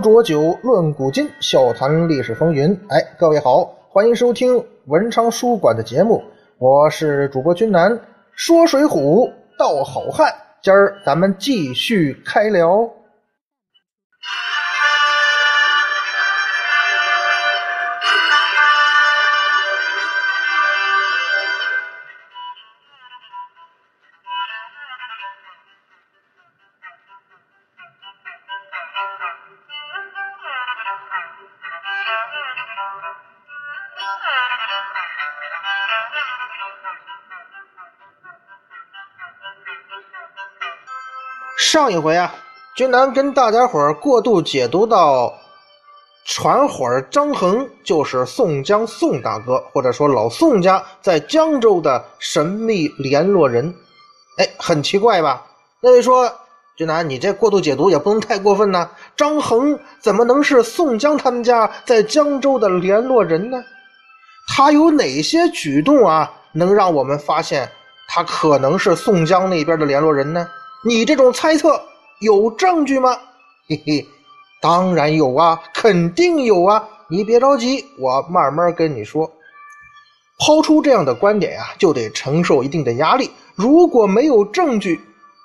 浊酒论古今，笑谈历史风云。哎，各位好，欢迎收听文昌书馆的节目，我是主播君南，说水浒道好汉。今儿咱们继续开聊。上一回啊，君南跟大家伙儿过度解读到传伙儿张衡就是宋江宋大哥，或者说老宋家在江州的神秘联络人。哎，很奇怪吧？那位说，君南，你这过度解读也不能太过分呐。张衡怎么能是宋江他们家在江州的联络人呢？他有哪些举动啊，能让我们发现他可能是宋江那边的联络人呢？你这种猜测有证据吗？嘿嘿，当然有啊，肯定有啊！你别着急，我慢慢跟你说。抛出这样的观点呀，就得承受一定的压力。如果没有证据，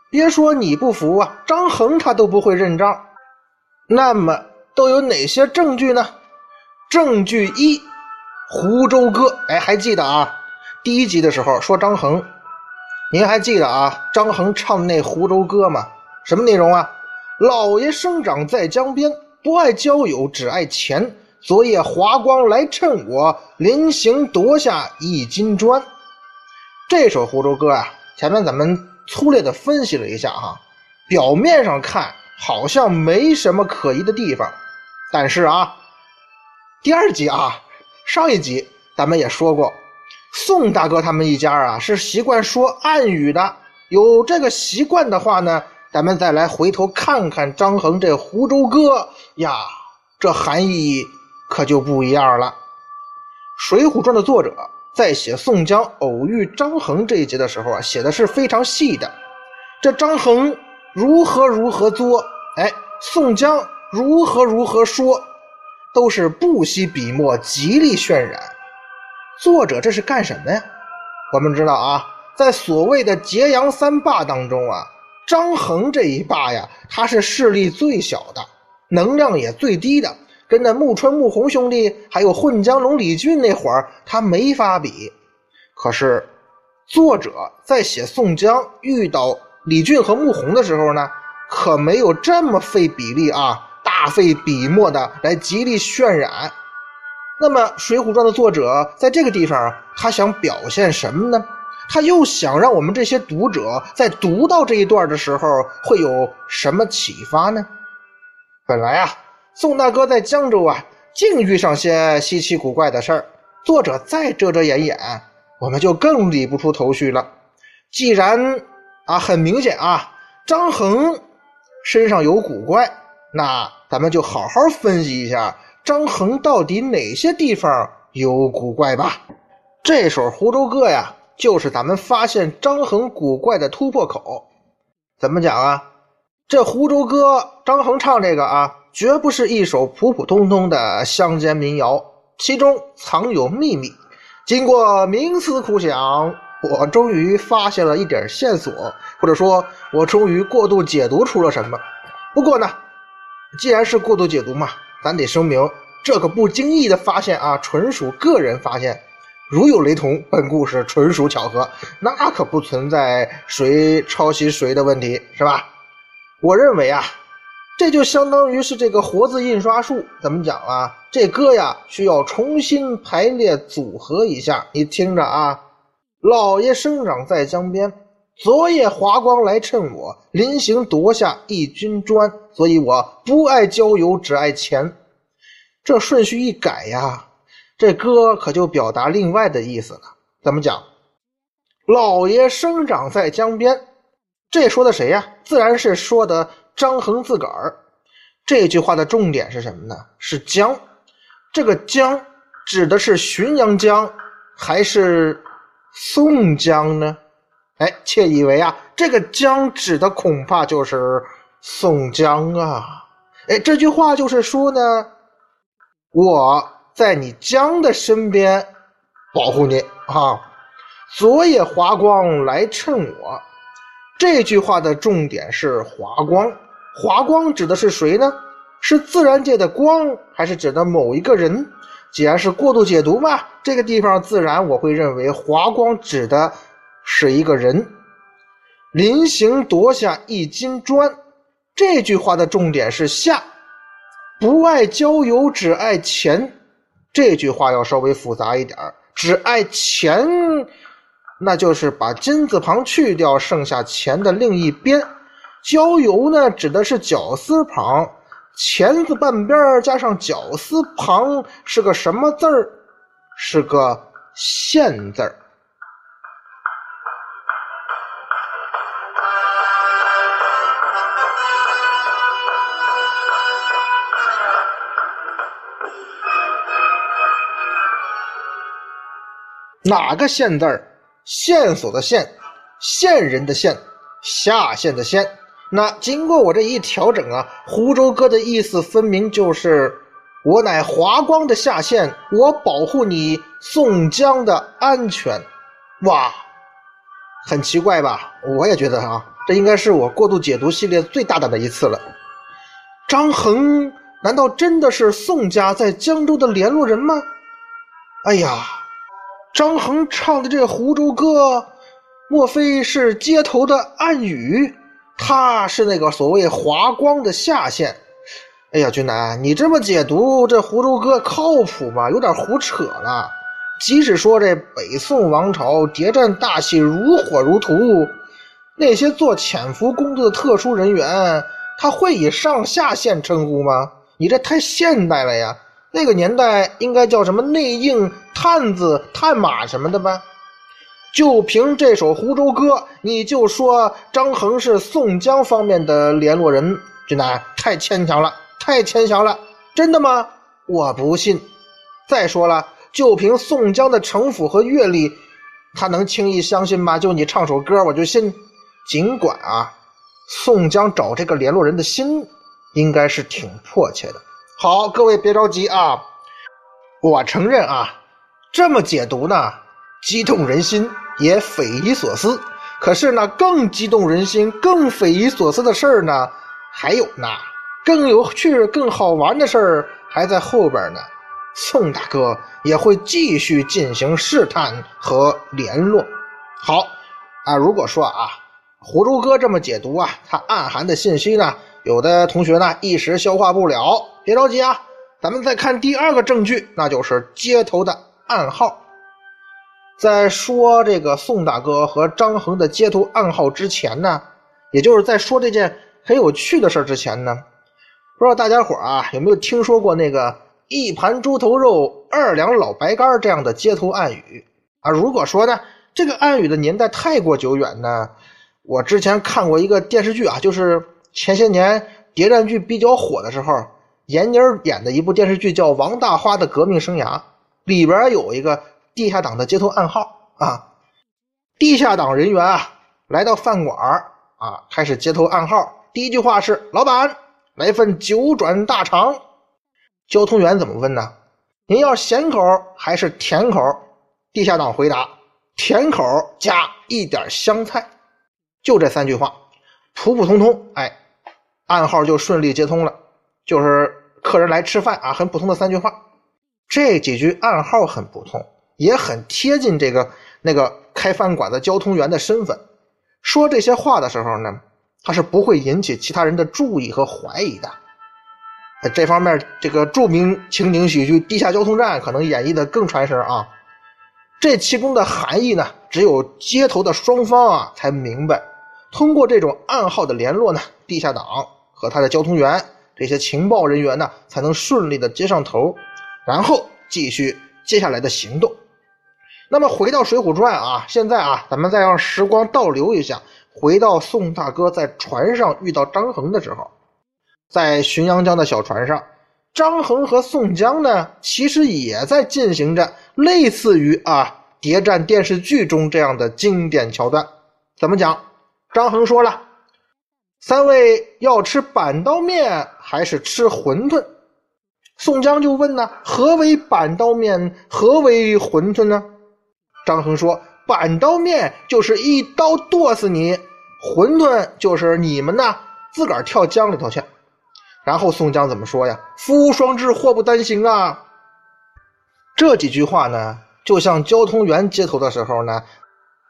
别说你不服啊，张衡他都不会认账。那么都有哪些证据呢？证据一，湖州歌。哎，还记得啊？第一集的时候说张衡。您还记得啊？张衡唱那《湖州歌》吗？什么内容啊？老爷生长在江边，不爱交友，只爱钱。昨夜华光来趁我，临行夺下一金砖。这首《湖州歌》啊，前面咱们粗略的分析了一下哈，表面上看好像没什么可疑的地方，但是啊，第二集啊，上一集咱们也说过。宋大哥他们一家啊，是习惯说暗语的。有这个习惯的话呢，咱们再来回头看看张衡这《湖州歌》呀，这含义可就不一样了。《水浒传》的作者在写宋江偶遇张衡这一节的时候啊，写的是非常细的。这张衡如何如何作，哎，宋江如何如何说，都是不惜笔墨，极力渲染。作者这是干什么呀？我们知道啊，在所谓的揭阳三霸当中啊，张衡这一霸呀，他是势力最小的，能量也最低的，跟那穆春、穆弘兄弟还有混江龙李俊那会儿，他没法比。可是，作者在写宋江遇到李俊和穆弘的时候呢，可没有这么费比例啊，大费笔墨的来极力渲染。那么，《水浒传》的作者在这个地方，他想表现什么呢？他又想让我们这些读者在读到这一段的时候，会有什么启发呢？本来啊，宋大哥在江州啊，竟遇上些稀奇古怪的事儿。作者再遮遮掩掩，我们就更理不出头绪了。既然啊，很明显啊，张衡身上有古怪，那咱们就好好分析一下。张衡到底哪些地方有古怪吧？这首《湖州歌》呀，就是咱们发现张衡古怪的突破口。怎么讲啊？这《湖州歌》，张衡唱这个啊，绝不是一首普普通通的乡间民谣，其中藏有秘密。经过冥思苦想，我终于发现了一点线索，或者说，我终于过度解读出了什么。不过呢，既然是过度解读嘛。咱得声明，这个不经意的发现啊，纯属个人发现，如有雷同，本故事纯属巧合，那可不存在谁抄袭谁的问题，是吧？我认为啊，这就相当于是这个活字印刷术，怎么讲啊？这歌呀，需要重新排列组合一下。你听着啊，老爷生长在江边。昨夜华光来趁我，临行夺下一军砖，所以我不爱交友，只爱钱。这顺序一改呀，这歌可就表达另外的意思了。怎么讲？老爷生长在江边，这说的谁呀？自然是说的张衡自个儿。这句话的重点是什么呢？是江。这个江指的是浔阳江，还是宋江呢？哎，窃以为啊，这个江指的恐怕就是宋江啊！哎，这句话就是说呢，我在你江的身边保护你啊。昨夜华光来趁我，这句话的重点是华光。华光指的是谁呢？是自然界的光，还是指的某一个人？既然是过度解读嘛，这个地方自然我会认为华光指的是一个人。临行夺下一金砖，这句话的重点是下，不爱交友只爱钱。这句话要稍微复杂一点只爱钱。那就是把金字旁去掉，剩下钱的另一边。郊游呢，指的是绞丝旁，钱字半边加上绞丝旁是个什么字儿？是个现字儿。哪个线字儿？线索的线，线人的线，下线的线。那经过我这一调整啊，湖州哥的意思分明就是我乃华光的下线，我保护你宋江的安全。哇，很奇怪吧？我也觉得啊，这应该是我过度解读系列最大胆的一次了。张衡难道真的是宋家在江州的联络人吗？哎呀！张衡唱的这《湖州歌》，莫非是街头的暗语？他是那个所谓华光的下线？哎呀，君南，你这么解读这《湖州歌》靠谱吗？有点胡扯了。即使说这北宋王朝谍战大戏如火如荼，那些做潜伏工作的特殊人员，他会以上下线称呼吗？你这太现代了呀！那个年代应该叫什么内应、探子、探马什么的吧？就凭这首《湖州歌》，你就说张衡是宋江方面的联络人，这那太牵强了，太牵强了，真的吗？我不信。再说了，就凭宋江的城府和阅历，他能轻易相信吗？就你唱首歌，我就信。尽管啊，宋江找这个联络人的心应该是挺迫切的。好，各位别着急啊！我承认啊，这么解读呢，激动人心，也匪夷所思。可是呢，更激动人心、更匪夷所思的事儿呢，还有呢，更有趣、更好玩的事儿还在后边呢。宋大哥也会继续进行试探和联络。好啊，如果说啊，湖州哥这么解读啊，它暗含的信息呢？有的同学呢一时消化不了，别着急啊，咱们再看第二个证据，那就是接头的暗号。在说这个宋大哥和张衡的接头暗号之前呢，也就是在说这件很有趣的事之前呢，不知道大家伙啊有没有听说过那个一盘猪头肉，二两老白干这样的接头暗语啊？如果说呢这个暗语的年代太过久远呢，我之前看过一个电视剧啊，就是。前些年谍战剧比较火的时候，闫妮演的一部电视剧叫《王大花的革命生涯》，里边有一个地下党的接头暗号啊。地下党人员啊来到饭馆啊，开始接头暗号。第一句话是：“老板，来份九转大肠。”交通员怎么问呢？您要咸口还是甜口？地下党回答：“甜口加一点香菜。”就这三句话，普普通通，哎。暗号就顺利接通了，就是客人来吃饭啊，很普通的三句话。这几句暗号很普通，也很贴近这个那个开饭馆的交通员的身份。说这些话的时候呢，他是不会引起其他人的注意和怀疑的。这方面，这个著名情景喜剧《地下交通站》可能演绎的更传神啊。这其中的含义呢，只有接头的双方啊才明白。通过这种暗号的联络呢，地下党。和他的交通员这些情报人员呢，才能顺利的接上头，然后继续接下来的行动。那么回到《水浒传》啊，现在啊，咱们再让时光倒流一下，回到宋大哥在船上遇到张衡的时候，在浔阳江的小船上，张衡和宋江呢，其实也在进行着类似于啊谍战电视剧中这样的经典桥段。怎么讲？张衡说了。三位要吃板刀面还是吃馄饨？宋江就问呢：“何为板刀面？何为馄饨呢？”张衡说：“板刀面就是一刀剁死你，馄饨就是你们呐自个儿跳江里头去。”然后宋江怎么说呀？“福无双至，祸不单行啊！”这几句话呢，就像交通员接头的时候呢，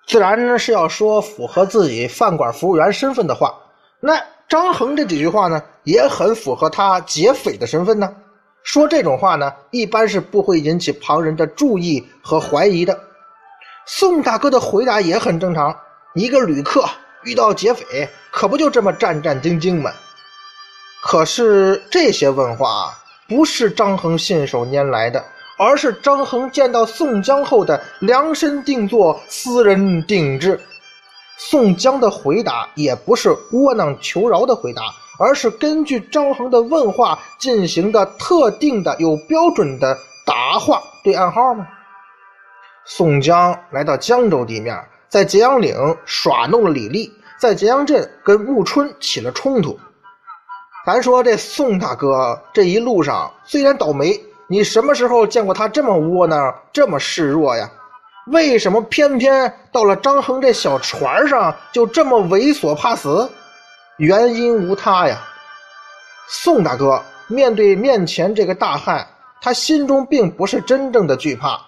自然是要说符合自己饭馆服务员身份的话。那张衡这几句话呢，也很符合他劫匪的身份呢。说这种话呢，一般是不会引起旁人的注意和怀疑的。宋大哥的回答也很正常，一个旅客遇到劫匪，可不就这么战战兢兢吗？可是这些问话不是张衡信手拈来的，而是张衡见到宋江后的量身定做、私人定制。宋江的回答也不是窝囊求饶的回答，而是根据张衡的问话进行的特定的、有标准的答话对暗号吗？宋江来到江州地面，在揭阳岭耍弄了李立，在揭阳镇跟穆春起了冲突。咱说这宋大哥这一路上虽然倒霉，你什么时候见过他这么窝囊、这么示弱呀？为什么偏偏到了张衡这小船上就这么猥琐怕死？原因无他呀。宋大哥面对面前这个大汉，他心中并不是真正的惧怕。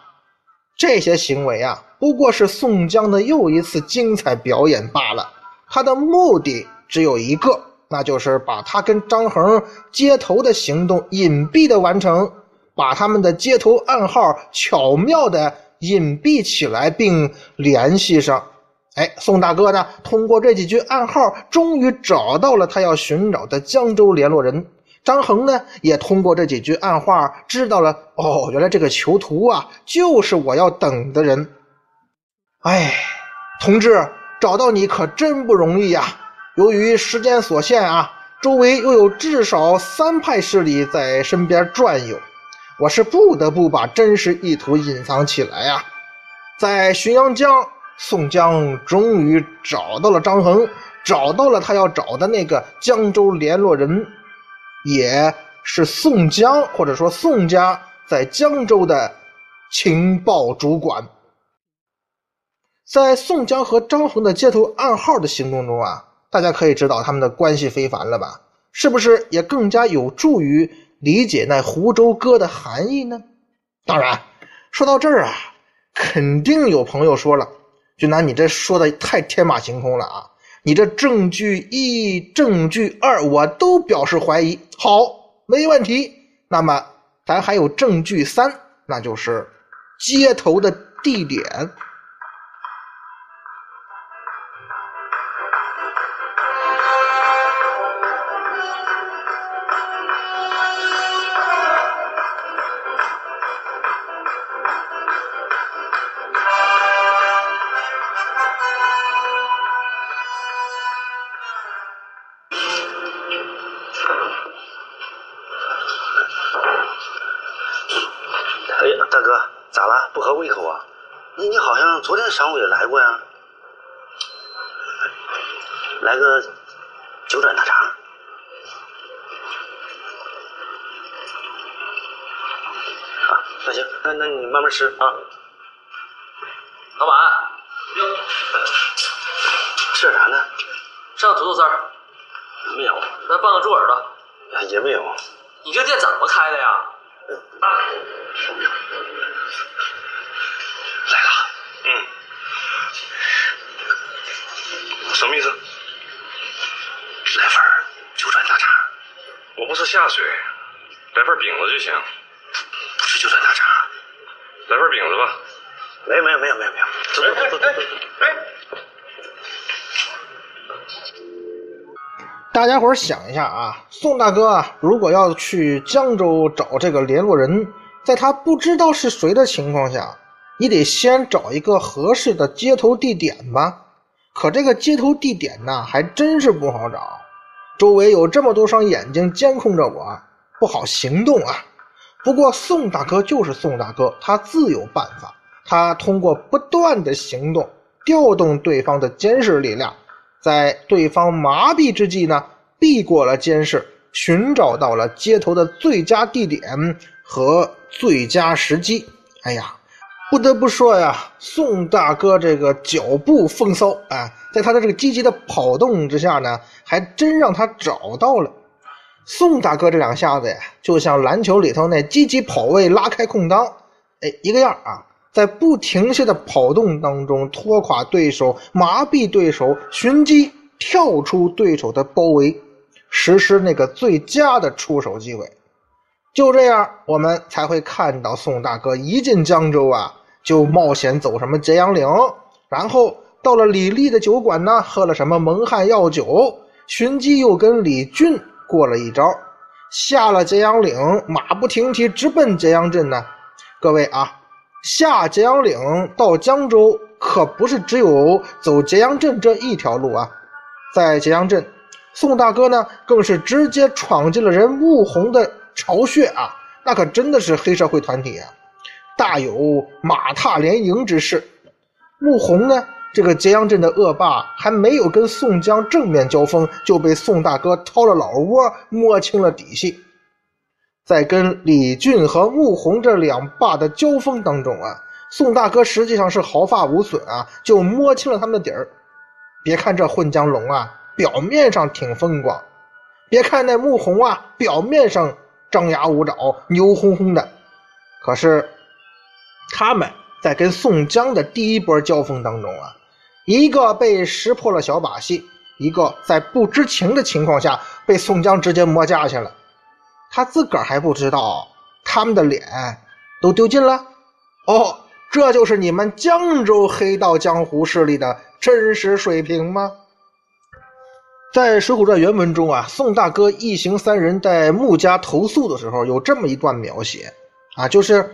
这些行为啊，不过是宋江的又一次精彩表演罢了。他的目的只有一个，那就是把他跟张衡接头的行动隐蔽的完成，把他们的接头暗号巧妙的。隐蔽起来并联系上，哎，宋大哥呢？通过这几句暗号，终于找到了他要寻找的江州联络人张衡呢。也通过这几句暗话，知道了哦，原来这个囚徒啊，就是我要等的人。哎，同志，找到你可真不容易呀！由于时间所限啊，周围又有至少三派势力在身边转悠。我是不得不把真实意图隐藏起来呀！在浔阳江，宋江终于找到了张衡，找到了他要找的那个江州联络人，也是宋江或者说宋家在江州的情报主管。在宋江和张衡的接头暗号的行动中啊，大家可以知道他们的关系非凡了吧？是不是也更加有助于？理解那湖州歌的含义呢？当然，说到这儿啊，肯定有朋友说了：“俊南，你这说的太天马行空了啊！你这证据一、证据二，我都表示怀疑。好，没问题。那么，咱还有证据三，那就是接头的地点。”昨天上午也来过呀，来个九转大肠。啊，那行，那那你慢慢吃啊。老板，吃点啥呢？上土豆丝儿。没有。那半个猪耳朵。也没有。你这店怎么开的呀？啊。什么意思？来份九转大肠。我不是下水，来份饼子就行。不是九转大肠，来份饼子吧。没有没有没有没有没有。走走走走走。哎，大家伙想一下啊，宋大哥啊，如果要去江州找这个联络人，在他不知道是谁的情况下。你得先找一个合适的接头地点吧，可这个接头地点呢，还真是不好找。周围有这么多双眼睛监控着我，不好行动啊。不过宋大哥就是宋大哥，他自有办法。他通过不断的行动，调动对方的监视力量，在对方麻痹之际呢，避过了监视，寻找到了接头的最佳地点和最佳时机。哎呀，不得不说呀，宋大哥这个脚步风骚啊，在他的这个积极的跑动之下呢，还真让他找到了。宋大哥这两下子呀，就像篮球里头那积极跑位拉开空当，哎，一个样啊，在不停歇的跑动当中拖垮对手、麻痹对手、寻机跳出对手的包围，实施那个最佳的出手机会。就这样，我们才会看到宋大哥一进江州啊，就冒险走什么揭阳岭，然后到了李立的酒馆呢，喝了什么蒙汗药酒，寻机又跟李俊。过了一招，下了揭阳岭，马不停蹄直奔揭阳镇呢。各位啊，下揭阳岭到江州可不是只有走揭阳镇这一条路啊。在揭阳镇，宋大哥呢更是直接闯进了人穆弘的巢穴啊，那可真的是黑社会团体啊，大有马踏连营之势。穆弘呢？这个揭阳镇的恶霸还没有跟宋江正面交锋，就被宋大哥掏了老窝，摸清了底细。在跟李俊和穆弘这两霸的交锋当中啊，宋大哥实际上是毫发无损啊，就摸清了他们的底儿。别看这混江龙啊，表面上挺风光；别看那穆弘啊，表面上张牙舞爪、牛哄哄的，可是他们在跟宋江的第一波交锋当中啊。一个被识破了小把戏，一个在不知情的情况下被宋江直接摸架去了，他自个儿还不知道，他们的脸都丢尽了。哦，这就是你们江州黑道江湖势力的真实水平吗？在《水浒传》原文中啊，宋大哥一行三人在穆家投宿的时候，有这么一段描写啊，就是。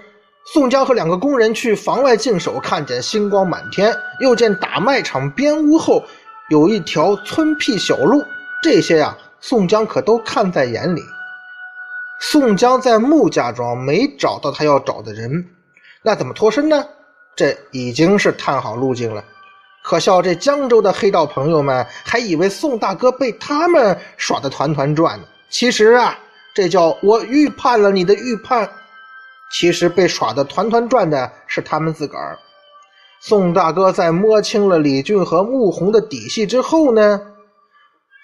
宋江和两个工人去房外静守，看见星光满天，又见打麦场边屋后有一条村僻小路，这些呀，宋江可都看在眼里。宋江在穆家庄没找到他要找的人，那怎么脱身呢？这已经是探好路径了。可笑这江州的黑道朋友们还以为宋大哥被他们耍得团团转呢。其实啊，这叫我预判了你的预判。其实被耍的团团转的是他们自个儿。宋大哥在摸清了李俊和穆弘的底细之后呢，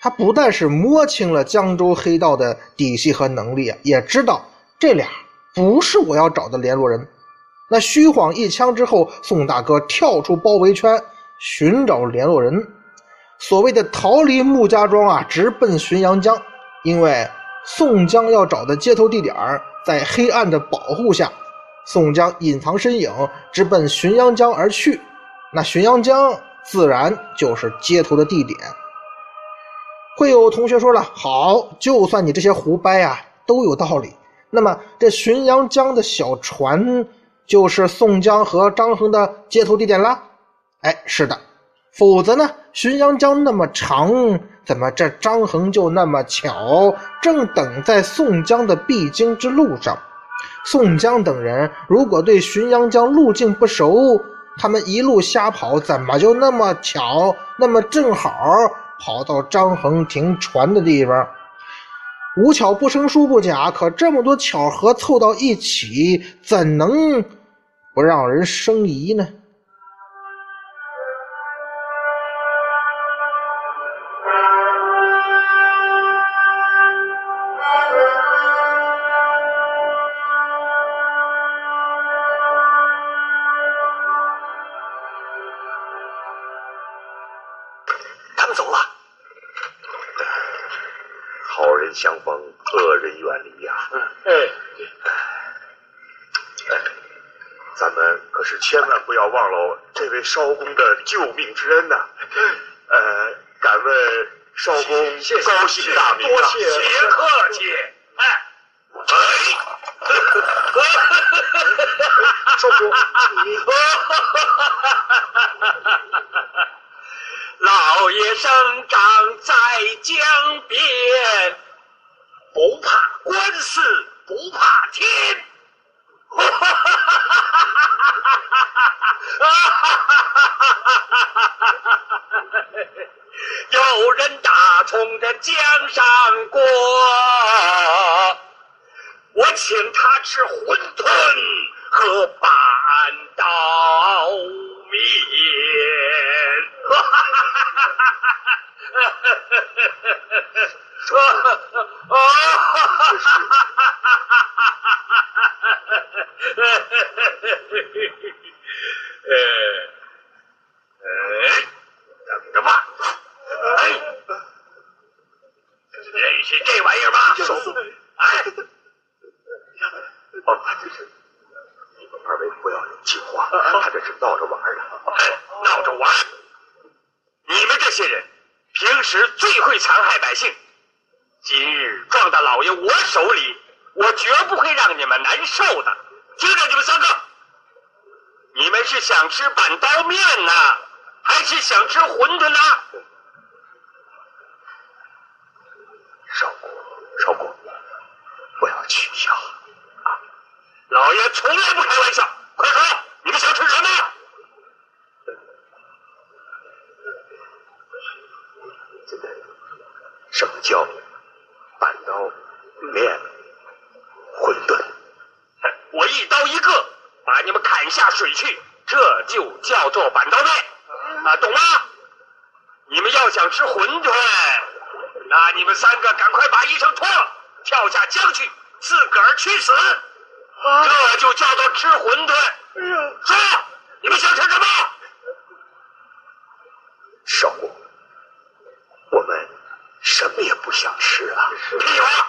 他不但是摸清了江州黑道的底细和能力啊，也知道这俩不是我要找的联络人。那虚晃一枪之后，宋大哥跳出包围圈寻找联络人，所谓的逃离穆家庄啊，直奔浔阳江，因为宋江要找的接头地点。在黑暗的保护下，宋江隐藏身影，直奔浔阳江而去。那浔阳江自然就是接头的地点。会有同学说了：“好，就算你这些胡掰啊，都有道理。那么这浔阳江的小船，就是宋江和张衡的接头地点啦？”哎，是的。否则呢？浔阳江那么长，怎么这张衡就那么巧，正等在宋江的必经之路上？宋江等人如果对浔阳江路径不熟，他们一路瞎跑，怎么就那么巧，那么正好跑到张衡停船的地方？无巧不成书不假，可这么多巧合凑到一起，怎能不让人生疑呢？要忘了这位艄公的救命之恩呐！呃，敢问艄公高姓大名？多谢，别客气。哎，哎，艄公，你。老爷生长在江边。不怕官司，不怕天，哈哈哈哈哈！啊哈哈哈哈哈！哈哈哈哈哈！有人打从这江上过，我请他吃馄饨和半刀面。哈哈哈哈哈！哈哈哈哈哈！哈哈！哈哈哈哈哈！哈哈。等着吧，哎，认识这玩意儿吗？哎，哦，你们二位不要惊慌，他这是闹着玩的。闹着玩。你们这些人平时最会残害百姓，今日撞到老爷我手里，我绝不会让你们难受的。听着，你们三个，你们是想吃板刀面呢，还是想吃馄饨呢？少公，少公，不要取笑啊。老爷从来不开玩笑。快说，你们想吃什么？这个什么叫板刀面馄饨？我一刀一个把你们砍下水去，这就叫做板刀面啊，懂吗？你们要想吃馄饨，那你们三个赶快把衣裳脱了，跳下江去，自个儿去死，这就叫做吃馄饨。说，你们想吃什么？少公，我们什么也不想吃啊。屁话！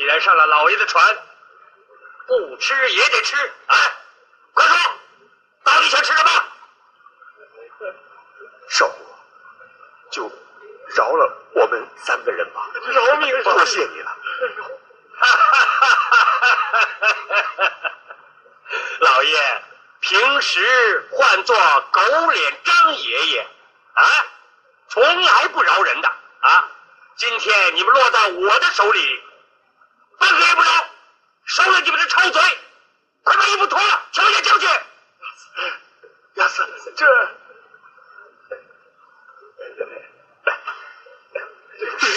既然上了老爷的船，不吃也得吃。哎，快说，到底想吃什么？少公，就饶了我们三个人吧。饶命！多谢你了。老爷平时唤作狗脸张爷爷，啊，从来不饶人的啊！今天你们落到我的手里，半个也不饶，收了你们的臭嘴！快把衣服脱了，跳下江去！亚瑟，这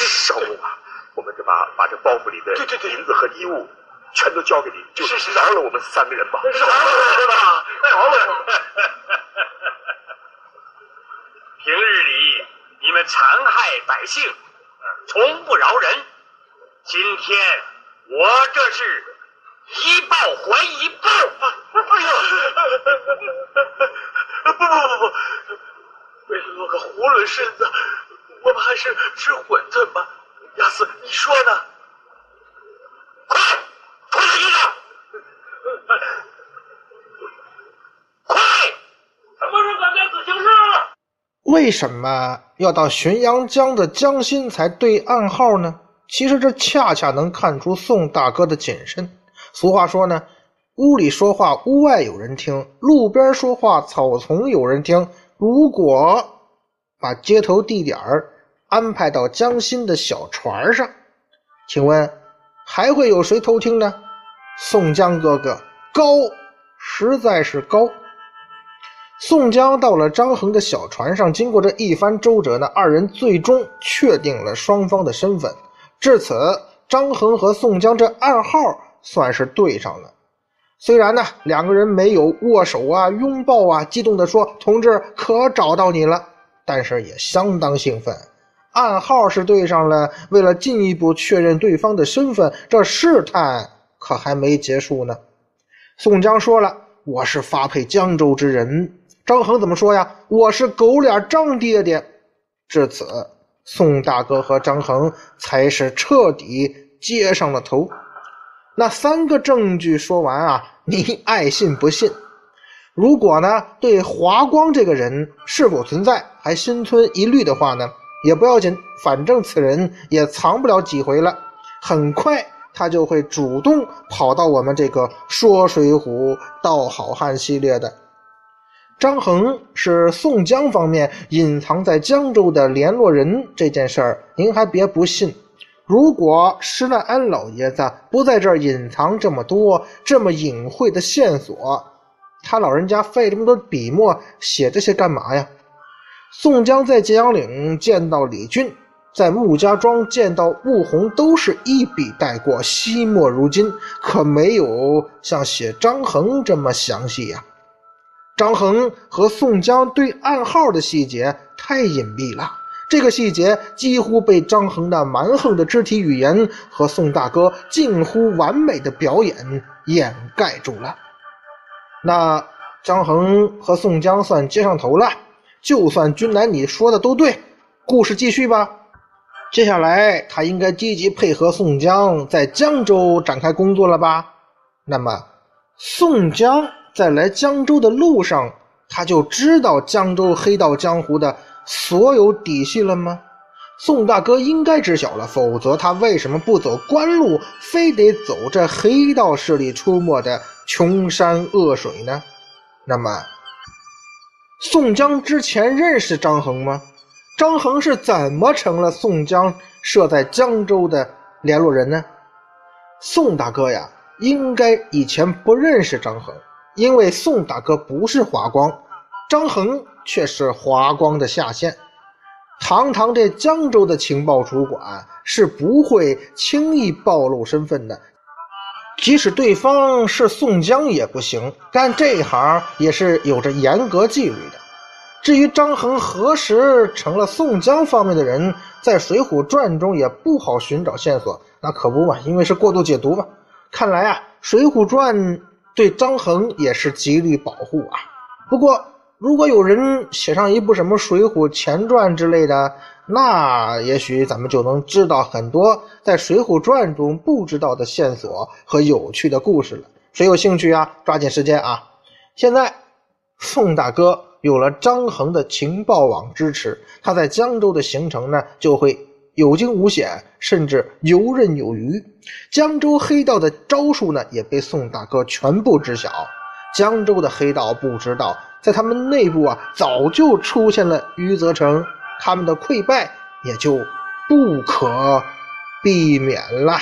少公啊，我们这把把这包袱里的对对对银子和衣物全都交给你，就饶了我们三个人吧。饶了我们吧，饶了！平日里你们残害百姓，从不饶人。今天我这是一报还一报。哎呦，不不不不，为了落个囫囵身子，我们还是吃馄饨吧。亚斯，你说呢？快，脱下衣裳！快！什么时候改变自行车？为什么要到浔阳江的江心才对暗号呢？其实这恰恰能看出宋大哥的谨慎。俗话说呢，屋里说话屋外有人听，路边说话草丛有人听。如果把接头地点儿安排到江心的小船上，请问还会有谁偷听呢？宋江哥哥高，实在是高。宋江到了张衡的小船上，经过这一番周折呢，二人最终确定了双方的身份。至此，张衡和宋江这暗号算是对上了。虽然呢，两个人没有握手啊、拥抱啊，激动地说：“同志，可找到你了。”但是也相当兴奋。暗号是对上了，为了进一步确认对方的身份，这试探可还没结束呢。宋江说了：“我是发配江州之人。”张衡怎么说呀？我是狗脸张爹爹。至此，宋大哥和张衡才是彻底接上了头。那三个证据说完啊，你爱信不信？如果呢，对华光这个人是否存在还心存疑虑的话呢，也不要紧，反正此人也藏不了几回了，很快他就会主动跑到我们这个说水浒道好汉系列的。张衡是宋江方面隐藏在江州的联络人这件事儿，您还别不信。如果施耐庵老爷子不在这儿隐藏这么多这么隐晦的线索，他老人家费这么多笔墨写这些干嘛呀？宋江在揭阳岭见到李俊，在穆家庄见到穆弘都是一笔带过，惜墨如金，可没有像写张衡这么详细呀。张衡和宋江对暗号的细节太隐蔽了，这个细节几乎被张衡那蛮横的肢体语言和宋大哥近乎完美的表演掩盖住了。那张衡和宋江算接上头了，就算君南你说的都对，故事继续吧。接下来他应该积极配合宋江在江州展开工作了吧？那么宋江。在来江州的路上，他就知道江州黑道江湖的所有底细了吗？宋大哥应该知晓了，否则他为什么不走官路，非得走这黑道势力出没的穷山恶水呢？那么，宋江之前认识张衡吗？张衡是怎么成了宋江设在江州的联络人呢？宋大哥呀，应该以前不认识张衡。因为宋大哥不是华光，张衡却是华光的下线。堂堂这江州的情报主管是不会轻易暴露身份的，即使对方是宋江也不行。干这一行也是有着严格纪律的。至于张衡何时成了宋江方面的人，在《水浒传》中也不好寻找线索。那可不嘛，因为是过度解读嘛。看来啊，《水浒传》。对张衡也是极力保护啊。不过，如果有人写上一部什么《水浒前传》之类的，那也许咱们就能知道很多在《水浒传》中不知道的线索和有趣的故事了。谁有兴趣啊？抓紧时间啊！现在，宋大哥有了张衡的情报网支持，他在江州的行程呢，就会。有惊无险，甚至游刃有余。江州黑道的招数呢，也被宋大哥全部知晓。江州的黑道不知道，在他们内部啊，早就出现了余则成，他们的溃败也就不可避免了。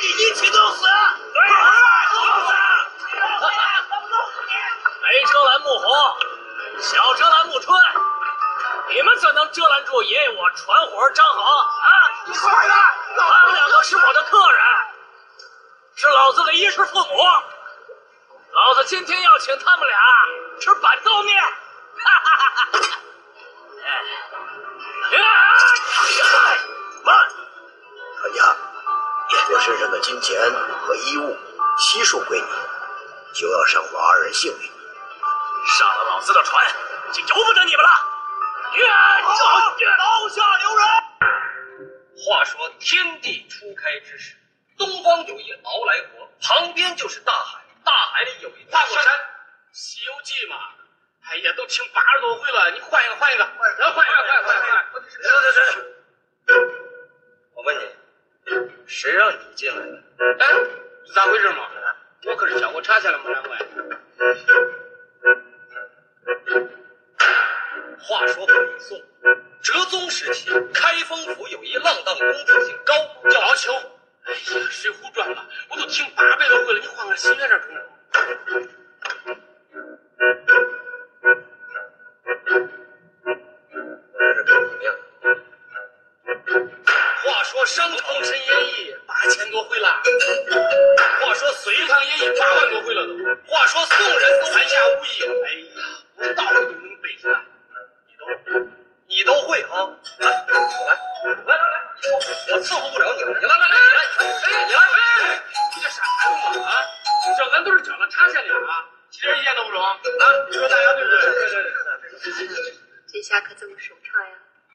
你一起弄死！对，一起弄死！弄死你！没遮拦木红，小遮拦木春，你们怎能遮拦住爷爷我传火张衡啊？你快点！他们两个是我的客人，是老子的衣食父母，老子今天要请他们俩吃板豆面。哈哈哈哈哈！哎，慢，看家。我身上的金钱和衣物悉数归你就要上我二人性命。上了老子的船就由不得你们了。刀下留人话说天地初开之时东方有一傲来国旁边就是大海大海里有一座山西游记嘛哎呀都听八十多回了你换一个换一个换一个换一个换一个换一个。来来谁让你进来的？哎，咋回事嘛？我可是叫我查下来嘛，掌柜。话说北宋哲宗时期，开封府有一浪荡公子姓高，叫敖秋。哎呀，《水浒传》呐，我都听八百多回了，你换个新鲜这的。